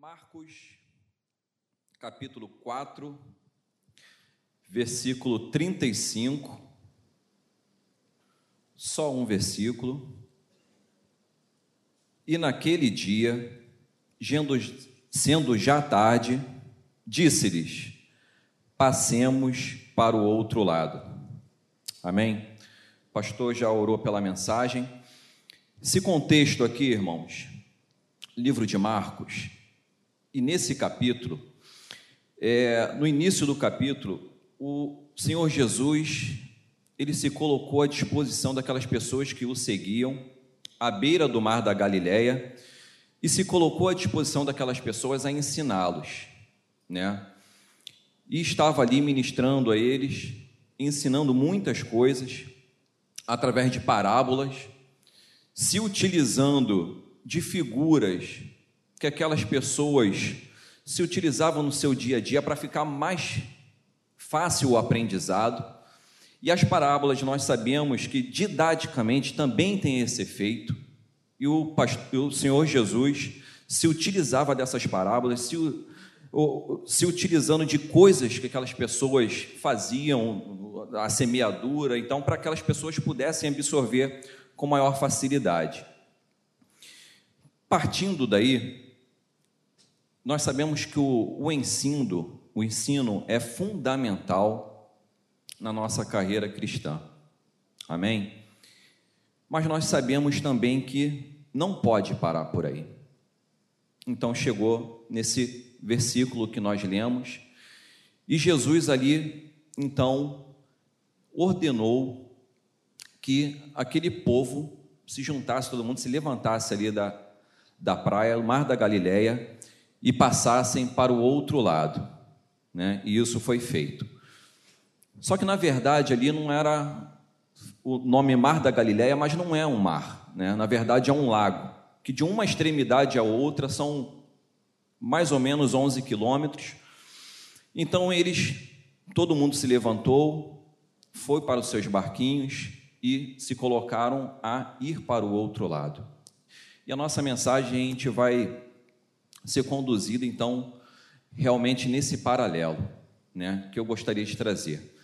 Marcos, capítulo 4, versículo 35. Só um versículo. E naquele dia, sendo já tarde, disse-lhes: Passemos para o outro lado. Amém? O pastor já orou pela mensagem. Esse contexto aqui, irmãos, livro de Marcos, e nesse capítulo, é, no início do capítulo, o Senhor Jesus ele se colocou à disposição daquelas pessoas que o seguiam à beira do mar da Galileia e se colocou à disposição daquelas pessoas a ensiná-los, né? E estava ali ministrando a eles, ensinando muitas coisas através de parábolas, se utilizando de figuras que aquelas pessoas se utilizavam no seu dia a dia para ficar mais fácil o aprendizado. E as parábolas nós sabemos que didaticamente também tem esse efeito. E o, pastor, o Senhor Jesus se utilizava dessas parábolas, se, se utilizando de coisas que aquelas pessoas faziam, a semeadura, então, para que aquelas pessoas pudessem absorver com maior facilidade. Partindo daí, nós sabemos que o, o ensino, o ensino é fundamental na nossa carreira cristã. Amém? Mas nós sabemos também que não pode parar por aí. Então chegou nesse versículo que nós lemos, e Jesus ali, então, ordenou que aquele povo se juntasse, todo mundo se levantasse ali da, da praia, do mar da Galileia, e passassem para o outro lado. Né? E isso foi feito. Só que, na verdade, ali não era o nome Mar da Galileia, mas não é um mar. Né? Na verdade, é um lago, que de uma extremidade à outra são mais ou menos 11 quilômetros. Então, eles, todo mundo se levantou, foi para os seus barquinhos e se colocaram a ir para o outro lado. E a nossa mensagem a gente vai ser conduzido, então, realmente nesse paralelo, né, que eu gostaria de trazer,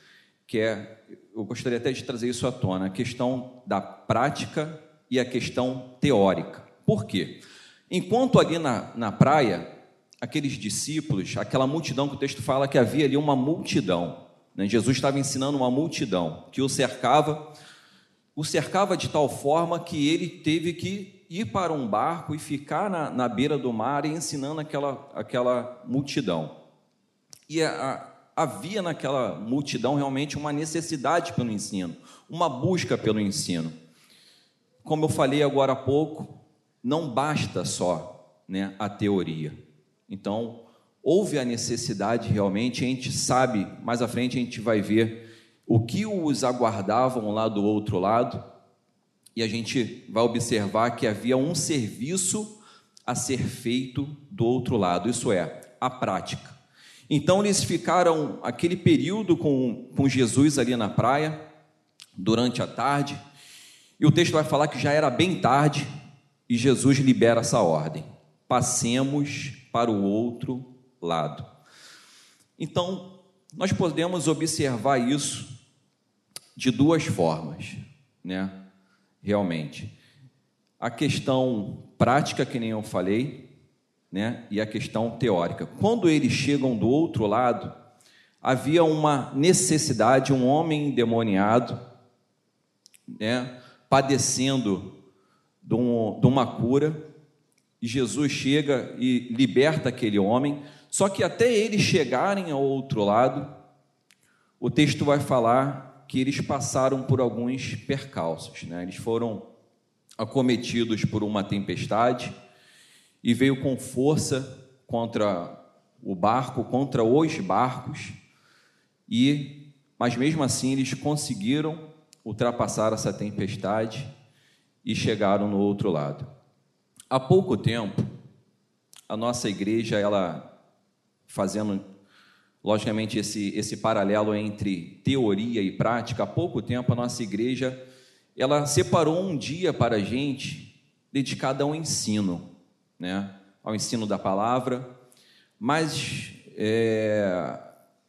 que é, eu gostaria até de trazer isso à tona, a questão da prática e a questão teórica. Por quê? Enquanto ali na, na praia, aqueles discípulos, aquela multidão que o texto fala que havia ali uma multidão, né, Jesus estava ensinando uma multidão que o cercava, o cercava de tal forma que ele teve que ir para um barco e ficar na, na beira do mar e ensinando aquela, aquela multidão. E a, a, havia naquela multidão realmente uma necessidade pelo ensino, uma busca pelo ensino. Como eu falei agora há pouco, não basta só né, a teoria. Então, houve a necessidade realmente, a gente sabe, mais à frente a gente vai ver o que os aguardavam lá do outro lado e a gente vai observar que havia um serviço a ser feito do outro lado, isso é, a prática. Então eles ficaram aquele período com, com Jesus ali na praia, durante a tarde, e o texto vai falar que já era bem tarde e Jesus libera essa ordem: passemos para o outro lado. Então, nós podemos observar isso de duas formas, né? Realmente. A questão prática, que nem eu falei, né, e a questão teórica. Quando eles chegam do outro lado, havia uma necessidade, um homem endemoniado, né, padecendo de, um, de uma cura, e Jesus chega e liberta aquele homem. Só que até eles chegarem ao outro lado, o texto vai falar que eles passaram por alguns percalços. Né? Eles foram acometidos por uma tempestade e veio com força contra o barco, contra os barcos, e mas mesmo assim eles conseguiram ultrapassar essa tempestade e chegaram no outro lado. Há pouco tempo, a nossa igreja, ela fazendo logicamente, esse, esse paralelo entre teoria e prática. Há pouco tempo, a nossa igreja ela separou um dia para a gente dedicado ao ensino. Né? ao ensino da palavra, mas é,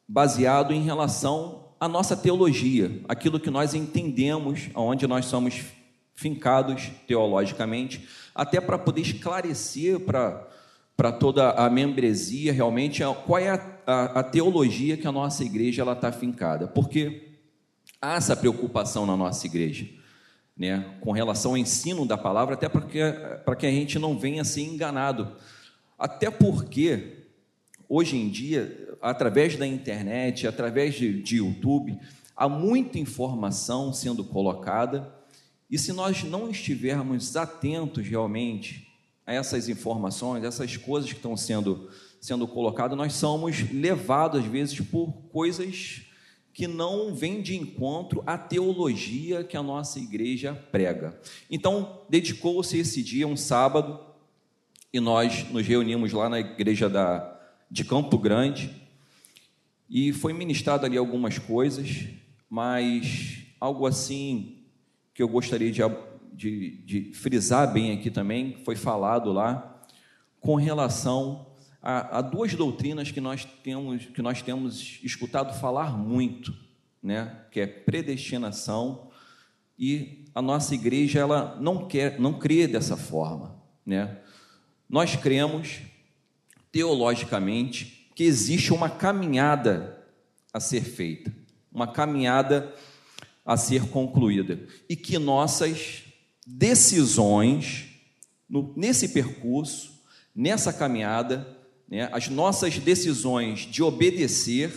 baseado em relação à nossa teologia, aquilo que nós entendemos, aonde nós somos fincados teologicamente, até para poder esclarecer para para toda a membresia realmente qual é a, a, a teologia que a nossa igreja está fincada, porque há essa preocupação na nossa igreja né, com relação ao ensino da palavra, até para que, para que a gente não venha ser enganado. Até porque, hoje em dia, através da internet, através de, de YouTube, há muita informação sendo colocada, e se nós não estivermos atentos realmente a essas informações, essas coisas que estão sendo, sendo colocadas, nós somos levados, às vezes, por coisas que não vem de encontro à teologia que a nossa igreja prega. Então, dedicou-se esse dia, um sábado, e nós nos reunimos lá na igreja da, de Campo Grande, e foi ministrado ali algumas coisas, mas algo assim que eu gostaria de, de, de frisar bem aqui também, foi falado lá, com relação há, há duas doutrinas que nós temos que nós temos escutado falar muito, né? Que é predestinação e a nossa igreja ela não quer, não crê dessa forma, né? Nós cremos teologicamente que existe uma caminhada a ser feita, uma caminhada a ser concluída e que nossas decisões no, nesse percurso, nessa caminhada, né, as nossas decisões de obedecer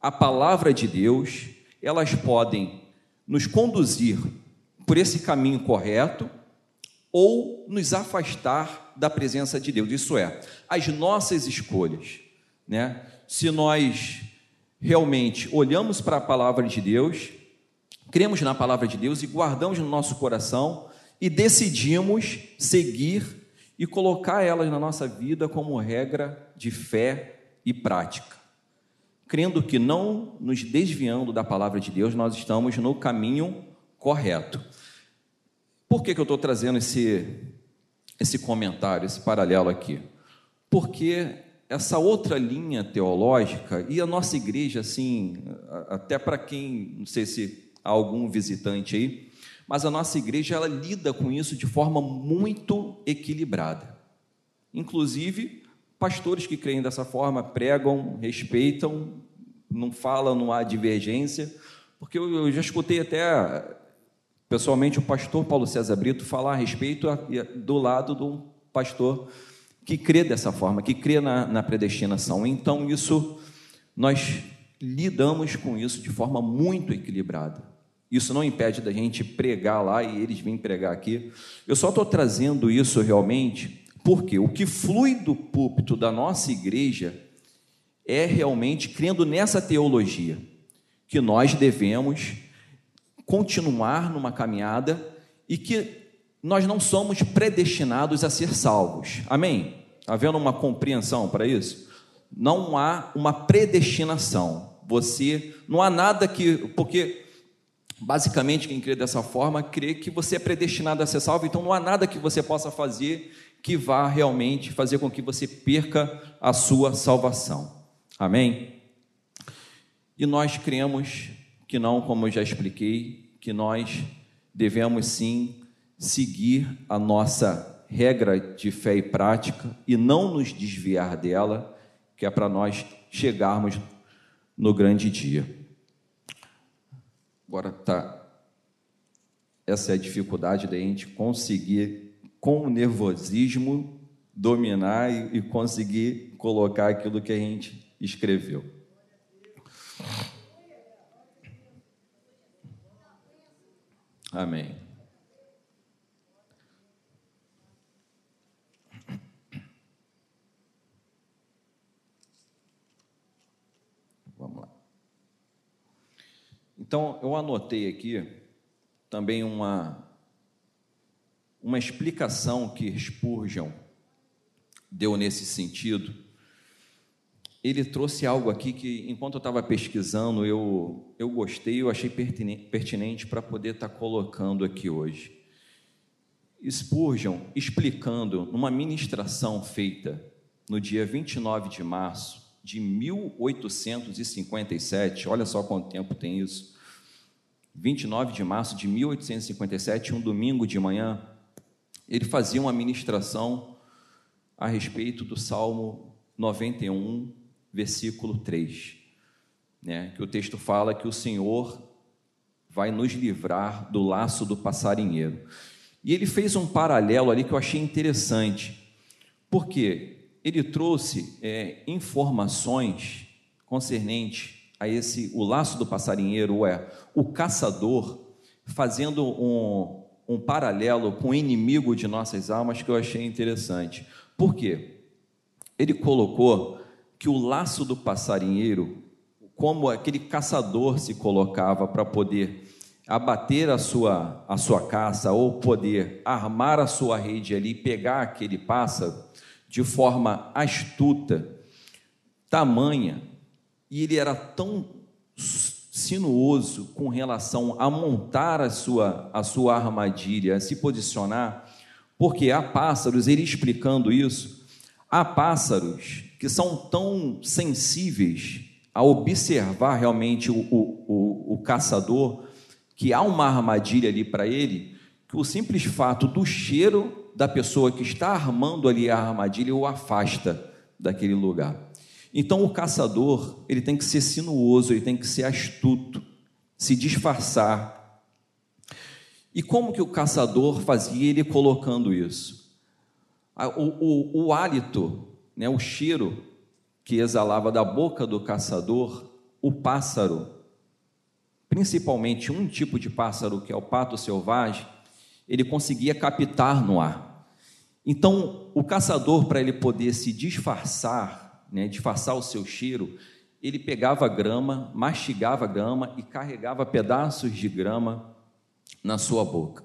a palavra de Deus, elas podem nos conduzir por esse caminho correto ou nos afastar da presença de Deus. Isso é, as nossas escolhas, né? Se nós realmente olhamos para a palavra de Deus, cremos na palavra de Deus e guardamos no nosso coração e decidimos seguir e colocar elas na nossa vida como regra de fé e prática. Crendo que não nos desviando da palavra de Deus, nós estamos no caminho correto. Por que, que eu estou trazendo esse, esse comentário, esse paralelo aqui? Porque essa outra linha teológica, e a nossa igreja, assim, até para quem, não sei se há algum visitante aí, mas a nossa igreja ela lida com isso de forma muito equilibrada. Inclusive, pastores que creem dessa forma pregam, respeitam, não falam, não há divergência, porque eu, já escutei até pessoalmente o pastor Paulo César Brito falar a respeito do lado de um pastor que crê dessa forma, que crê na, na predestinação. Então, isso nós lidamos com isso de forma muito equilibrada. Isso não impede da gente pregar lá e eles vêm pregar aqui. Eu só estou trazendo isso realmente porque o que flui do púlpito da nossa igreja é realmente crendo nessa teologia, que nós devemos continuar numa caminhada e que nós não somos predestinados a ser salvos. Amém? Havendo uma compreensão para isso? Não há uma predestinação. Você não há nada que porque Basicamente, quem crê dessa forma crê que você é predestinado a ser salvo, então não há nada que você possa fazer que vá realmente fazer com que você perca a sua salvação. Amém? E nós cremos que não, como eu já expliquei, que nós devemos sim seguir a nossa regra de fé e prática e não nos desviar dela, que é para nós chegarmos no grande dia. Agora tá. Essa é a dificuldade da gente conseguir, com o nervosismo, dominar e, e conseguir colocar aquilo que a gente escreveu. Amém. Então, eu anotei aqui também uma, uma explicação que Spurgeon deu nesse sentido. Ele trouxe algo aqui que, enquanto eu estava pesquisando, eu, eu gostei, eu achei pertinente, para poder estar tá colocando aqui hoje. Spurgeon, explicando numa ministração feita no dia 29 de março de 1857, olha só quanto tempo tem isso. 29 de março de 1857, um domingo de manhã, ele fazia uma ministração a respeito do Salmo 91, versículo 3, né, que o texto fala que o Senhor vai nos livrar do laço do passarinheiro. E ele fez um paralelo ali que eu achei interessante, porque ele trouxe é, informações concernentes a esse o laço do passarinheiro, é o caçador, fazendo um, um paralelo com o inimigo de nossas almas que eu achei interessante. Por quê? Ele colocou que o laço do passarinheiro, como aquele caçador se colocava para poder abater a sua, a sua caça ou poder armar a sua rede ali, pegar aquele pássaro de forma astuta, tamanha, e ele era tão sinuoso com relação a montar a sua, a sua armadilha, a se posicionar, porque há pássaros, ele explicando isso, há pássaros que são tão sensíveis a observar realmente o, o, o, o caçador, que há uma armadilha ali para ele, que o simples fato do cheiro da pessoa que está armando ali a armadilha o afasta daquele lugar. Então o caçador, ele tem que ser sinuoso, ele tem que ser astuto, se disfarçar. E como que o caçador fazia ele colocando isso? O, o, o hálito né, o cheiro que exalava da boca do caçador, o pássaro, principalmente um tipo de pássaro que é o pato selvagem, ele conseguia captar no ar. Então, o caçador, para ele poder se disfarçar, né, disfarçar o seu cheiro, ele pegava grama, mastigava grama e carregava pedaços de grama na sua boca.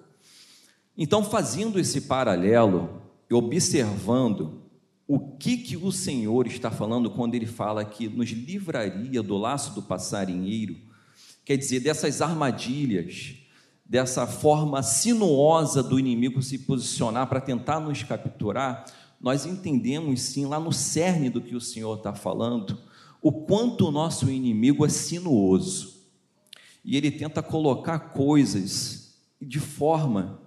Então, fazendo esse paralelo e observando o que, que o Senhor está falando quando ele fala que nos livraria do laço do passarinheiro, quer dizer, dessas armadilhas, dessa forma sinuosa do inimigo se posicionar para tentar nos capturar, nós entendemos sim, lá no cerne do que o Senhor está falando, o quanto o nosso inimigo é sinuoso. E ele tenta colocar coisas de forma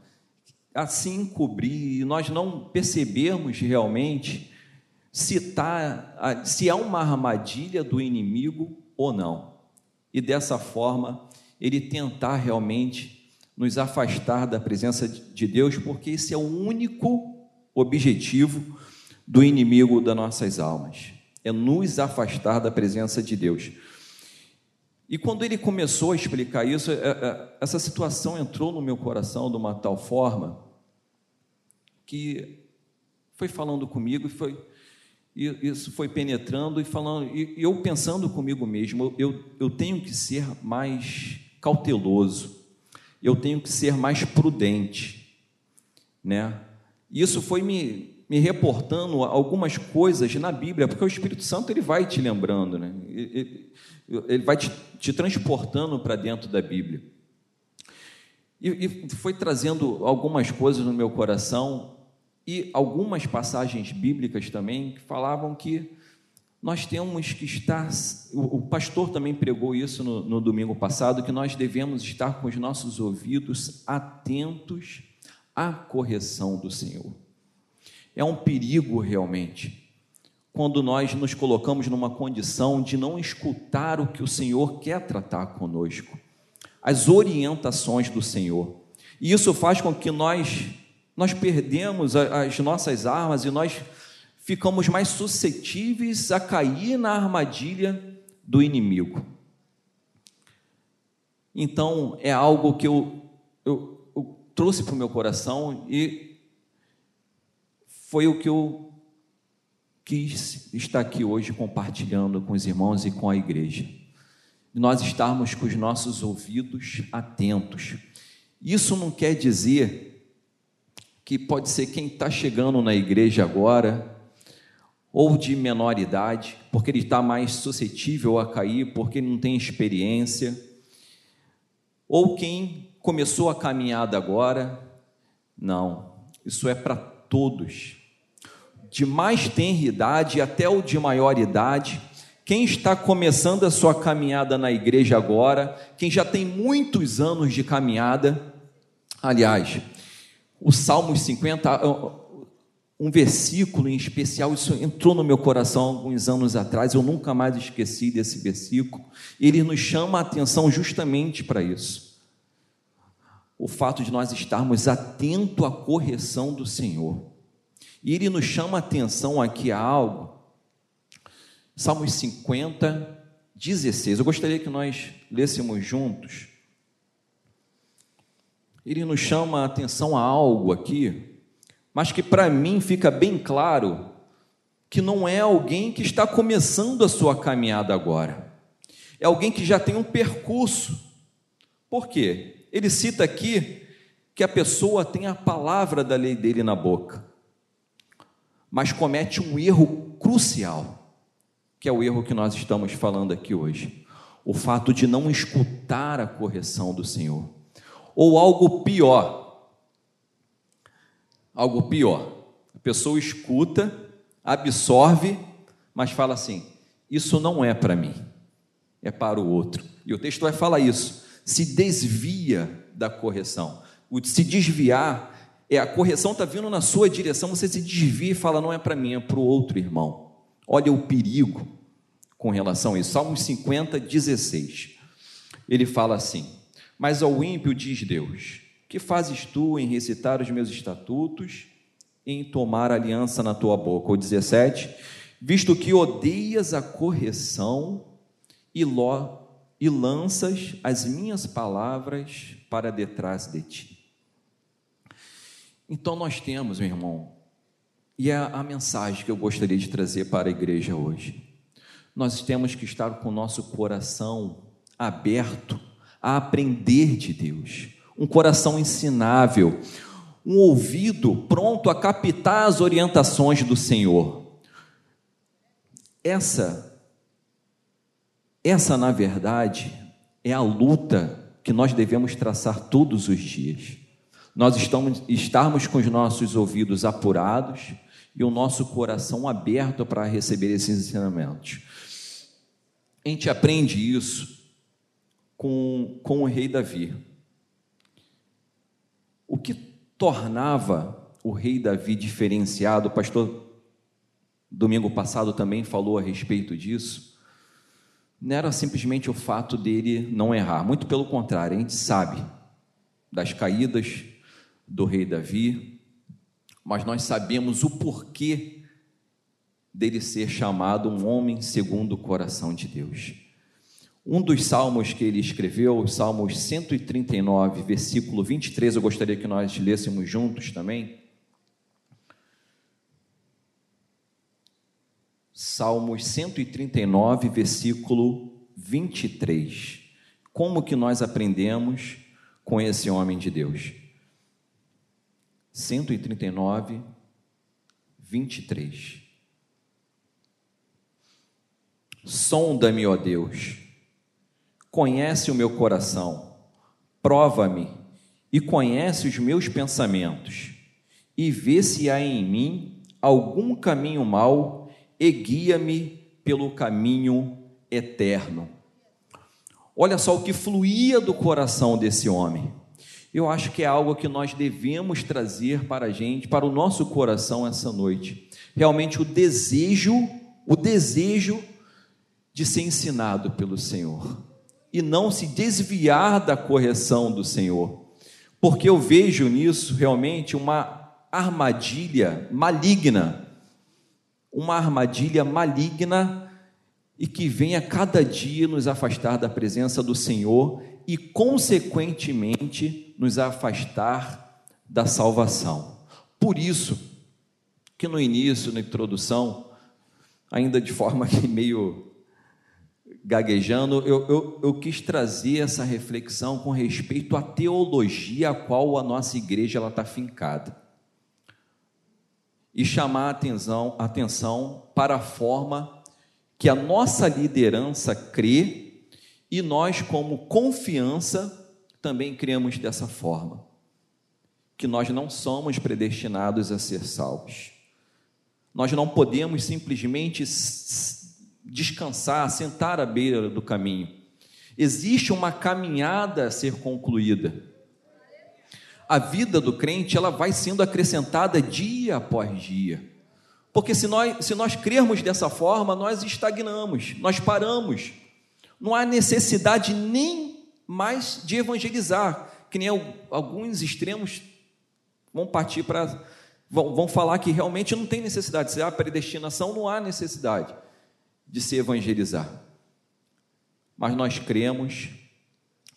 assim encobrir, e nós não percebermos realmente se, tá, se há uma armadilha do inimigo ou não. E dessa forma, ele tentar realmente nos afastar da presença de Deus, porque esse é o único objetivo do inimigo das nossas almas, é nos afastar da presença de Deus. E quando ele começou a explicar isso, é, é, essa situação entrou no meu coração de uma tal forma que foi falando comigo e foi e isso foi penetrando e falando, e eu pensando comigo mesmo, eu, eu tenho que ser mais cauteloso, eu tenho que ser mais prudente, né? Isso foi me, me reportando algumas coisas na Bíblia, porque o Espírito Santo ele vai te lembrando, né? Ele, ele vai te, te transportando para dentro da Bíblia. E, e foi trazendo algumas coisas no meu coração e algumas passagens bíblicas também que falavam que nós temos que estar. O pastor também pregou isso no, no domingo passado, que nós devemos estar com os nossos ouvidos atentos à correção do Senhor. É um perigo realmente quando nós nos colocamos numa condição de não escutar o que o Senhor quer tratar conosco, as orientações do Senhor. E isso faz com que nós nós perdemos as nossas armas e nós ficamos mais suscetíveis a cair na armadilha do inimigo. Então, é algo que eu, eu trouxe para o meu coração e foi o que eu quis estar aqui hoje compartilhando com os irmãos e com a igreja. Nós estarmos com os nossos ouvidos atentos. Isso não quer dizer que pode ser quem está chegando na igreja agora, ou de menor idade, porque ele está mais suscetível a cair, porque não tem experiência, ou quem começou a caminhada agora, não. Isso é para todos, de mais tenra idade até o de maior idade. Quem está começando a sua caminhada na igreja agora, quem já tem muitos anos de caminhada, aliás, o Salmos 50, um versículo em especial, isso entrou no meu coração alguns anos atrás, eu nunca mais esqueci desse versículo. Ele nos chama a atenção justamente para isso. O fato de nós estarmos atentos à correção do Senhor. E ele nos chama a atenção aqui a algo. Salmos 50, 16. Eu gostaria que nós lêssemos juntos. Ele nos chama a atenção a algo aqui mas que para mim fica bem claro que não é alguém que está começando a sua caminhada agora. É alguém que já tem um percurso. Por quê? Ele cita aqui que a pessoa tem a palavra da lei dele na boca, mas comete um erro crucial, que é o erro que nós estamos falando aqui hoje. O fato de não escutar a correção do Senhor. Ou algo pior, algo pior. A pessoa escuta, absorve, mas fala assim: Isso não é para mim, é para o outro. E o texto vai falar isso. Se desvia da correção. O se desviar é a correção está vindo na sua direção, você se desvia e fala: Não é para mim, é para o outro irmão. Olha o perigo com relação a isso. Salmos 50, 16. Ele fala assim: Mas ao ímpio diz Deus que fazes tu em recitar os meus estatutos, em tomar aliança na tua boca? O 17, visto que odeias a correção e, lo, e lanças as minhas palavras para detrás de ti. Então nós temos, meu irmão, e é a mensagem que eu gostaria de trazer para a igreja hoje. Nós temos que estar com o nosso coração aberto a aprender de Deus um coração ensinável, um ouvido pronto a captar as orientações do Senhor. Essa, essa na verdade, é a luta que nós devemos traçar todos os dias. Nós estamos estarmos com os nossos ouvidos apurados e o nosso coração aberto para receber esses ensinamentos. A gente aprende isso com, com o rei Davi. O que tornava o rei Davi diferenciado, o pastor domingo passado também falou a respeito disso, não era simplesmente o fato dele não errar, muito pelo contrário, a gente sabe das caídas do rei Davi, mas nós sabemos o porquê dele ser chamado um homem segundo o coração de Deus. Um dos salmos que ele escreveu, os Salmos 139, versículo 23, eu gostaria que nós lêssemos juntos também. Salmos 139, versículo 23. Como que nós aprendemos com esse homem de Deus? 139, 23. Sonda-me, ó Deus Conhece o meu coração, prova-me e conhece os meus pensamentos, e vê se há em mim algum caminho mau e guia-me pelo caminho eterno. Olha só o que fluía do coração desse homem. Eu acho que é algo que nós devemos trazer para a gente, para o nosso coração essa noite. Realmente o desejo, o desejo de ser ensinado pelo Senhor e não se desviar da correção do Senhor, porque eu vejo nisso realmente uma armadilha maligna, uma armadilha maligna e que vem a cada dia nos afastar da presença do Senhor e, consequentemente, nos afastar da salvação. Por isso, que no início, na introdução, ainda de forma que meio gaguejando, eu, eu, eu, quis trazer essa reflexão com respeito à teologia a qual a nossa igreja está fincada. E chamar atenção, atenção para a forma que a nossa liderança crê e nós, como confiança, também cremos dessa forma. que nós não somos predestinados a ser salvos. Nós não podemos simplesmente descansar, sentar à beira do caminho. Existe uma caminhada a ser concluída. A vida do crente ela vai sendo acrescentada dia após dia. Porque se nós, se nós crermos dessa forma, nós estagnamos, nós paramos. Não há necessidade nem mais de evangelizar, que nem alguns extremos vão partir para vão, vão falar que realmente não tem necessidade, se há predestinação, não há necessidade de se evangelizar. Mas nós cremos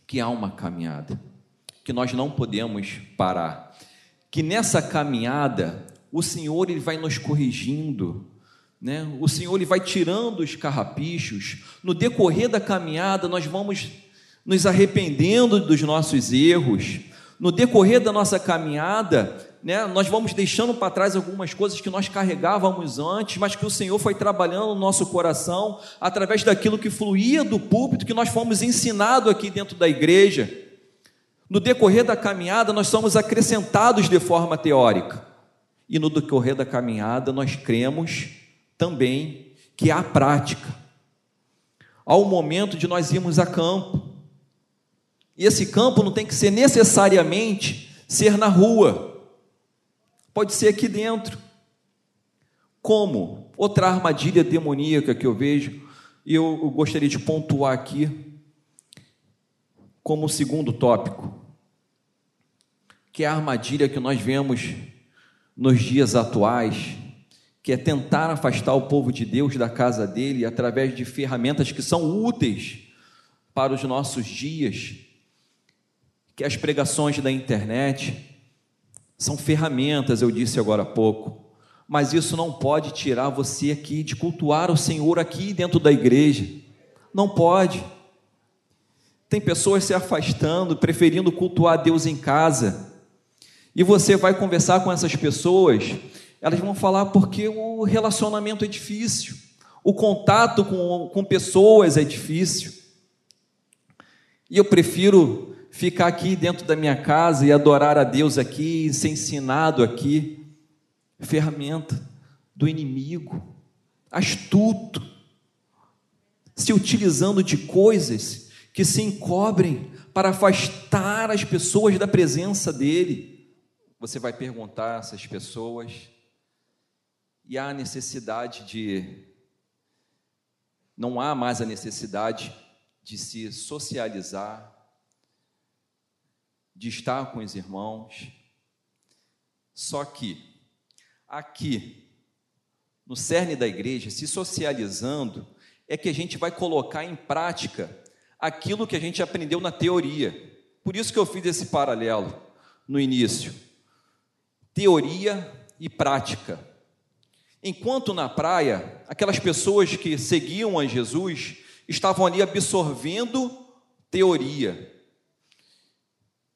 que há uma caminhada, que nós não podemos parar, que nessa caminhada o Senhor ele vai nos corrigindo, né? O Senhor ele vai tirando os carrapichos. No decorrer da caminhada nós vamos nos arrependendo dos nossos erros. No decorrer da nossa caminhada, né, nós vamos deixando para trás algumas coisas que nós carregávamos antes, mas que o Senhor foi trabalhando no nosso coração através daquilo que fluía do púlpito, que nós fomos ensinados aqui dentro da igreja. No decorrer da caminhada, nós somos acrescentados de forma teórica. E no decorrer da caminhada, nós cremos também que há prática. Há o momento de nós irmos a campo. E esse campo não tem que ser necessariamente ser na rua Pode ser aqui dentro. Como? Outra armadilha demoníaca que eu vejo, e eu gostaria de pontuar aqui, como segundo tópico, que é a armadilha que nós vemos nos dias atuais, que é tentar afastar o povo de Deus da casa dele através de ferramentas que são úteis para os nossos dias, que as pregações da internet, são ferramentas, eu disse agora há pouco, mas isso não pode tirar você aqui de cultuar o Senhor aqui dentro da igreja. Não pode. Tem pessoas se afastando, preferindo cultuar Deus em casa. E você vai conversar com essas pessoas, elas vão falar porque o relacionamento é difícil, o contato com, com pessoas é difícil. E eu prefiro ficar aqui dentro da minha casa e adorar a Deus aqui, ser ensinado aqui, ferramenta do inimigo, astuto, se utilizando de coisas que se encobrem para afastar as pessoas da presença dele. Você vai perguntar a essas pessoas, e há necessidade de. Não há mais a necessidade de se socializar, de estar com os irmãos. Só que aqui, no cerne da igreja, se socializando, é que a gente vai colocar em prática aquilo que a gente aprendeu na teoria. Por isso que eu fiz esse paralelo no início. Teoria e prática. Enquanto na praia, aquelas pessoas que seguiam a Jesus estavam ali absorvendo teoria,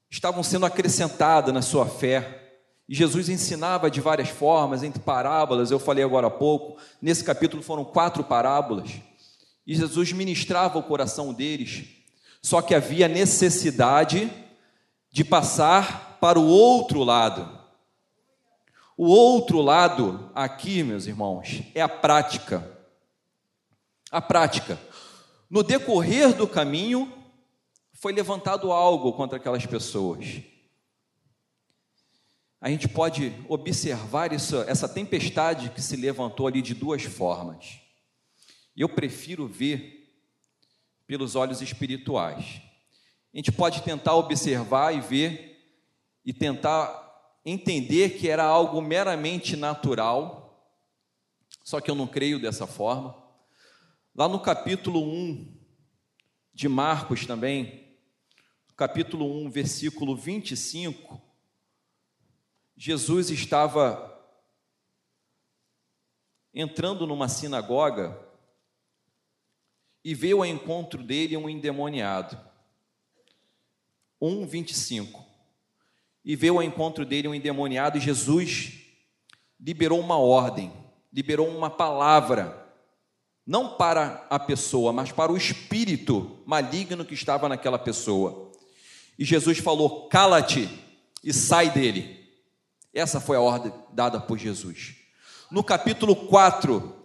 estavam sendo acrescentadas na sua fé. E Jesus ensinava de várias formas, entre parábolas, eu falei agora há pouco, nesse capítulo foram quatro parábolas, e Jesus ministrava o coração deles, só que havia necessidade de passar para o outro lado. O outro lado, aqui, meus irmãos, é a prática. A prática. No decorrer do caminho, foi levantado algo contra aquelas pessoas. A gente pode observar isso, essa tempestade que se levantou ali de duas formas. Eu prefiro ver pelos olhos espirituais. A gente pode tentar observar e ver e tentar entender que era algo meramente natural, só que eu não creio dessa forma. Lá no capítulo 1 de Marcos também, capítulo 1, versículo 25, Jesus estava entrando numa sinagoga e veio ao encontro dele um endemoniado. 1, 25. E veio ao encontro dele um endemoniado e Jesus liberou uma ordem, liberou uma palavra, não para a pessoa, mas para o espírito maligno que estava naquela pessoa. E Jesus falou: cala-te e sai dele. Essa foi a ordem dada por Jesus. No capítulo 4,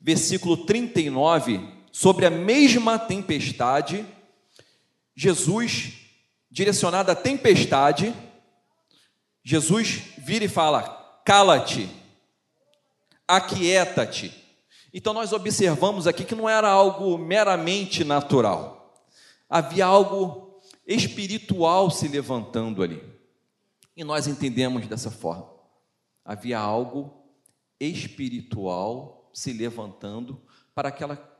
versículo 39, sobre a mesma tempestade, Jesus, direcionado à tempestade, Jesus vira e fala: cala-te, aquieta-te. Então nós observamos aqui que não era algo meramente natural, havia algo espiritual se levantando ali. E nós entendemos dessa forma. Havia algo espiritual se levantando para aquela,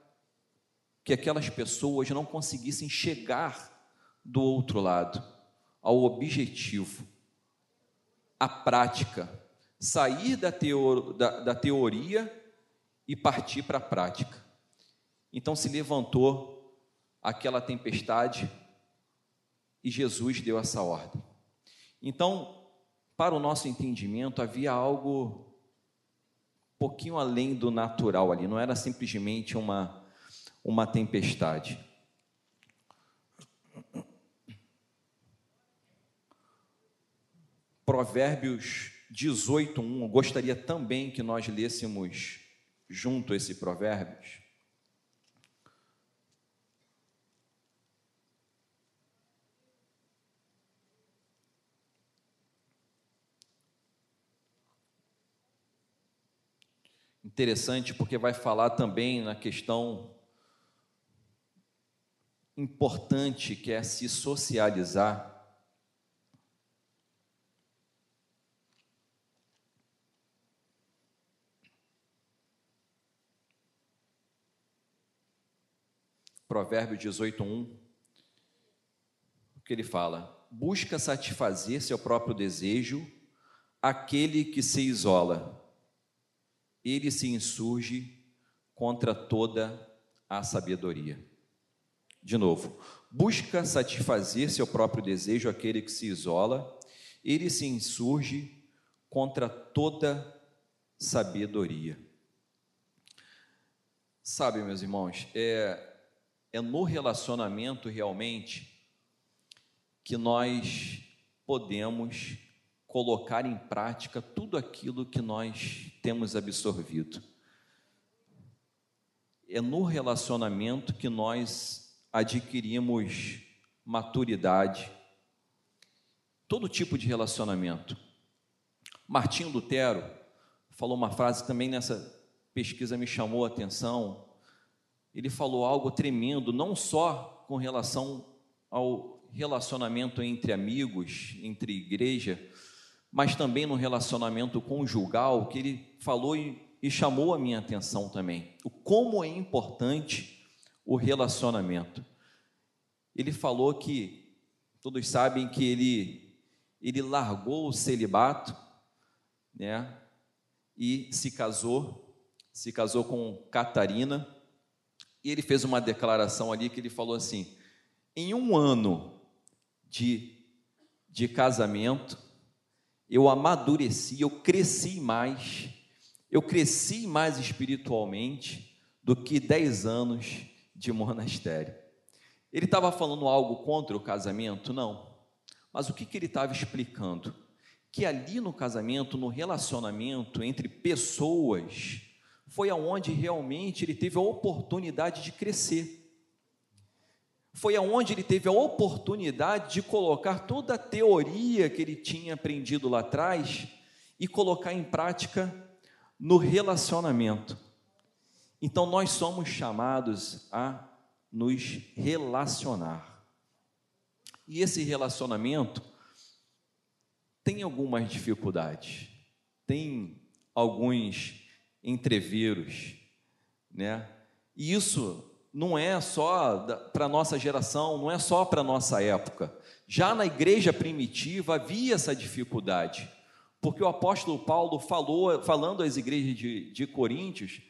que aquelas pessoas não conseguissem chegar do outro lado, ao objetivo, à prática, sair da, teor, da, da teoria e partir para a prática. Então se levantou aquela tempestade e Jesus deu essa ordem. Então, para o nosso entendimento, havia algo um pouquinho além do natural ali, não era simplesmente uma, uma tempestade. Provérbios 18:1, eu gostaria também que nós lêssemos junto esse Provérbios. Interessante porque vai falar também na questão importante que é se socializar. Provérbio 18:1, o que ele fala? Busca satisfazer seu próprio desejo aquele que se isola. Ele se insurge contra toda a sabedoria. De novo, busca satisfazer seu próprio desejo aquele que se isola. Ele se insurge contra toda sabedoria. Sabe, meus irmãos, é, é no relacionamento realmente que nós podemos colocar em prática tudo aquilo que nós temos absorvido. É no relacionamento que nós adquirimos maturidade, todo tipo de relacionamento. Martinho Lutero falou uma frase também nessa pesquisa me chamou a atenção, ele falou algo tremendo, não só com relação ao relacionamento entre amigos, entre igreja, mas também no relacionamento conjugal, que ele falou e, e chamou a minha atenção também. O como é importante o relacionamento. Ele falou que todos sabem que ele ele largou o celibato, né? E se casou, se casou com Catarina, e ele fez uma declaração ali que ele falou assim: em um ano de, de casamento, eu amadureci, eu cresci mais, eu cresci mais espiritualmente do que dez anos de monastério. Ele estava falando algo contra o casamento? Não. Mas o que, que ele estava explicando? Que ali no casamento, no relacionamento entre pessoas, foi aonde realmente ele teve a oportunidade de crescer. Foi aonde ele teve a oportunidade de colocar toda a teoria que ele tinha aprendido lá atrás e colocar em prática no relacionamento. Então nós somos chamados a nos relacionar. E esse relacionamento tem algumas dificuldades, tem alguns entreveros, né? E isso não é só para a nossa geração, não é só para a nossa época. Já na igreja primitiva havia essa dificuldade, porque o apóstolo Paulo falou, falando às igrejas de, de Coríntios,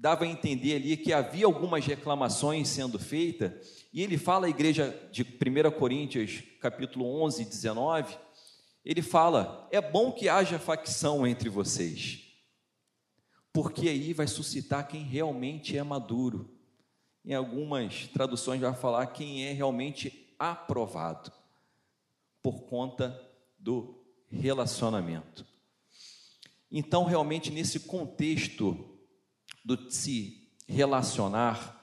dava a entender ali que havia algumas reclamações sendo feitas, e ele fala à igreja de 1 Coríntios, capítulo 11, 19, ele fala: é bom que haja facção entre vocês porque aí vai suscitar quem realmente é maduro. Em algumas traduções vai falar quem é realmente aprovado por conta do relacionamento. Então, realmente, nesse contexto do se relacionar,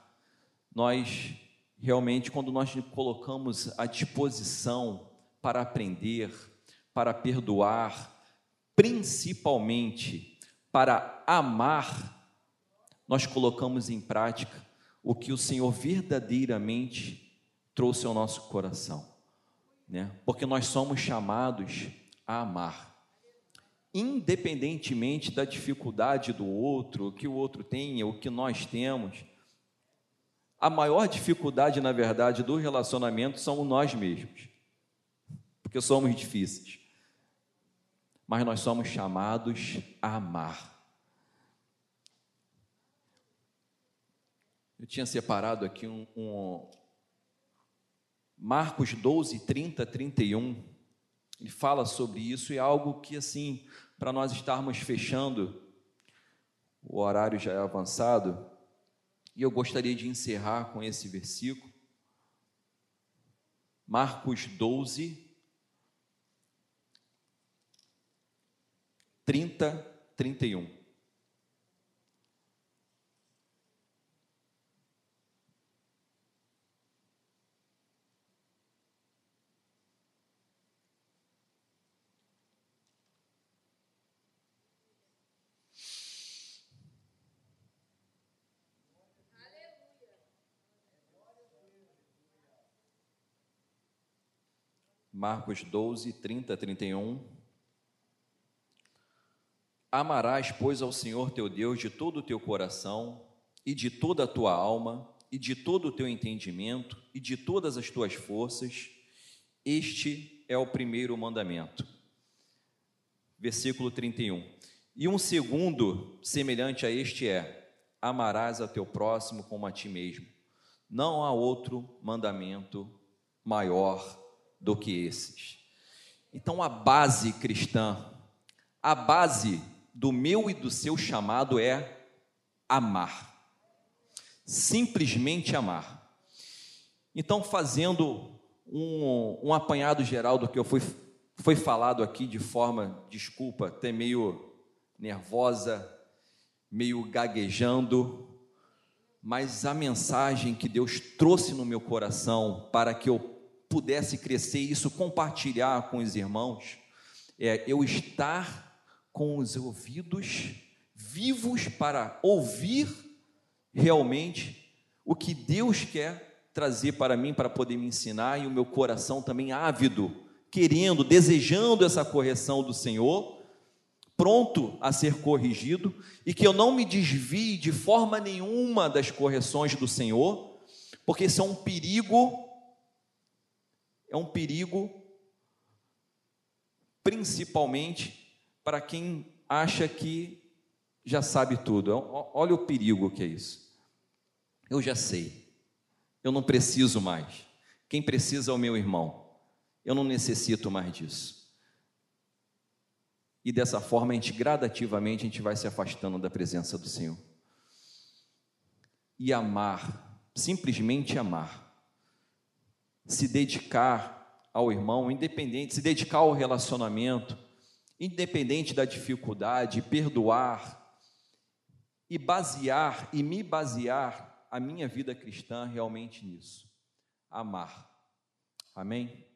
nós realmente, quando nós nos colocamos à disposição para aprender, para perdoar, principalmente para amar, nós colocamos em prática o que o Senhor verdadeiramente trouxe ao nosso coração, né? Porque nós somos chamados a amar, independentemente da dificuldade do outro, o que o outro tem, o que nós temos. A maior dificuldade, na verdade, do relacionamento são nós mesmos, porque somos difíceis. Mas nós somos chamados a amar. Eu tinha separado aqui um, um Marcos 12, 30, 31. Ele fala sobre isso e é algo que, assim, para nós estarmos fechando, o horário já é avançado, e eu gostaria de encerrar com esse versículo. Marcos 12, 30, 31. Marcos 12, 30, 31. Amarás, pois, ao Senhor teu Deus de todo o teu coração, e de toda a tua alma, e de todo o teu entendimento, e de todas as tuas forças. Este é o primeiro mandamento. Versículo 31. E um segundo, semelhante a este, é: Amarás a teu próximo como a ti mesmo. Não há outro mandamento maior do que esses. Então, a base cristã, a base do meu e do seu chamado é amar. Simplesmente amar. Então, fazendo um, um apanhado geral do que eu fui, foi falado aqui de forma, desculpa, até meio nervosa, meio gaguejando, mas a mensagem que Deus trouxe no meu coração para que eu pudesse crescer isso compartilhar com os irmãos, é eu estar com os ouvidos vivos para ouvir realmente o que Deus quer trazer para mim para poder me ensinar e o meu coração também ávido, querendo, desejando essa correção do Senhor, pronto a ser corrigido e que eu não me desvie de forma nenhuma das correções do Senhor, porque isso é um perigo é um perigo, principalmente para quem acha que já sabe tudo. Olha o perigo que é isso. Eu já sei, eu não preciso mais. Quem precisa é o meu irmão. Eu não necessito mais disso. E dessa forma, a gente gradativamente a gente vai se afastando da presença do Senhor. E amar, simplesmente amar se dedicar ao irmão, independente, se dedicar ao relacionamento, independente da dificuldade, perdoar e basear e me basear a minha vida cristã realmente nisso. Amar. Amém?